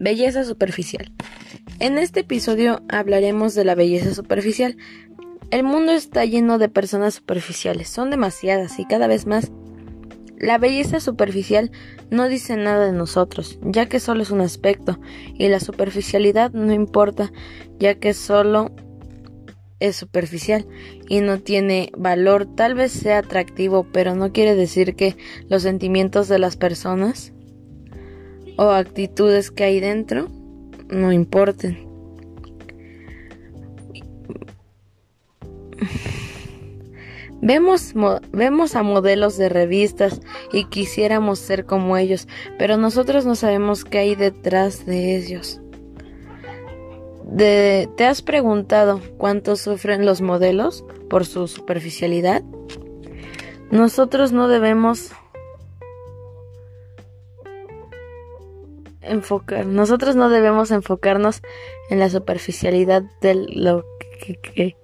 Belleza superficial. En este episodio hablaremos de la belleza superficial. El mundo está lleno de personas superficiales, son demasiadas y cada vez más. La belleza superficial no dice nada de nosotros, ya que solo es un aspecto, y la superficialidad no importa, ya que solo es superficial y no tiene valor, tal vez sea atractivo, pero no quiere decir que los sentimientos de las personas o actitudes que hay dentro no importen. Vemos, vemos a modelos de revistas y quisiéramos ser como ellos, pero nosotros no sabemos qué hay detrás de ellos. ¿Te has preguntado cuánto sufren los modelos por su superficialidad? Nosotros no debemos enfocar, nosotros no debemos enfocarnos en la superficialidad de lo que, que